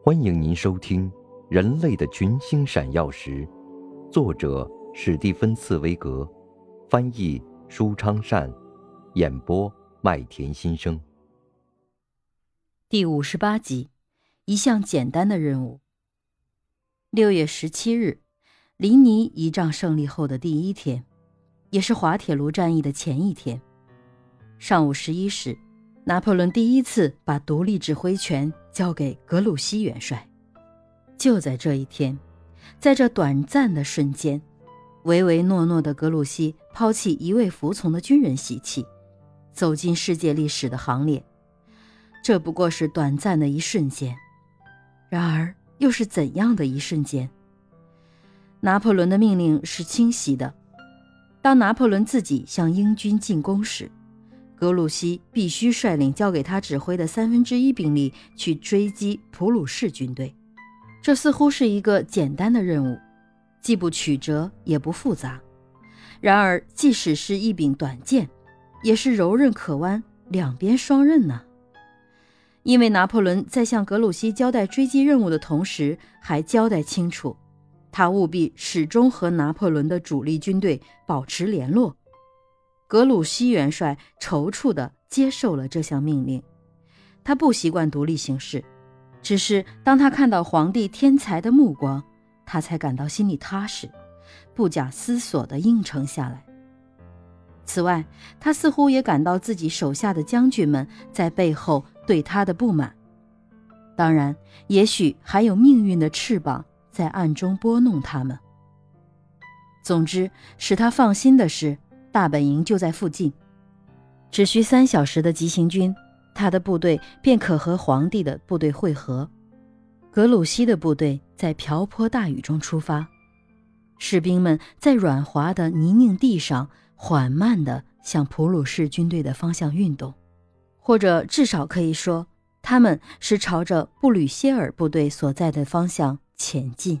欢迎您收听《人类的群星闪耀时》，作者史蒂芬·茨威格，翻译舒昌善，演播麦田心声。第五十八集，一项简单的任务。六月十七日，林尼仪仗胜利后的第一天，也是滑铁卢战役的前一天。上午十一时。拿破仑第一次把独立指挥权交给格鲁希元帅。就在这一天，在这短暂的瞬间，唯唯诺诺的格鲁希抛弃一味服从的军人习气，走进世界历史的行列。这不过是短暂的一瞬间，然而又是怎样的一瞬间？拿破仑的命令是清晰的：当拿破仑自己向英军进攻时。格鲁希必须率领交给他指挥的三分之一兵力去追击普鲁士军队，这似乎是一个简单的任务，既不曲折也不复杂。然而，即使是一柄短剑，也是柔韧可弯，两边双刃呢。因为拿破仑在向格鲁希交代追击任务的同时，还交代清楚，他务必始终和拿破仑的主力军队保持联络。格鲁希元帅踌躇地接受了这项命令，他不习惯独立行事，只是当他看到皇帝天才的目光，他才感到心里踏实，不假思索地应承下来。此外，他似乎也感到自己手下的将军们在背后对他的不满，当然，也许还有命运的翅膀在暗中拨弄他们。总之，使他放心的是。大本营就在附近，只需三小时的急行军，他的部队便可和皇帝的部队会合。格鲁希的部队在瓢泼大雨中出发，士兵们在软滑的泥泞地上缓慢地向普鲁士军队的方向运动，或者至少可以说，他们是朝着布吕歇尔部队所在的方向前进。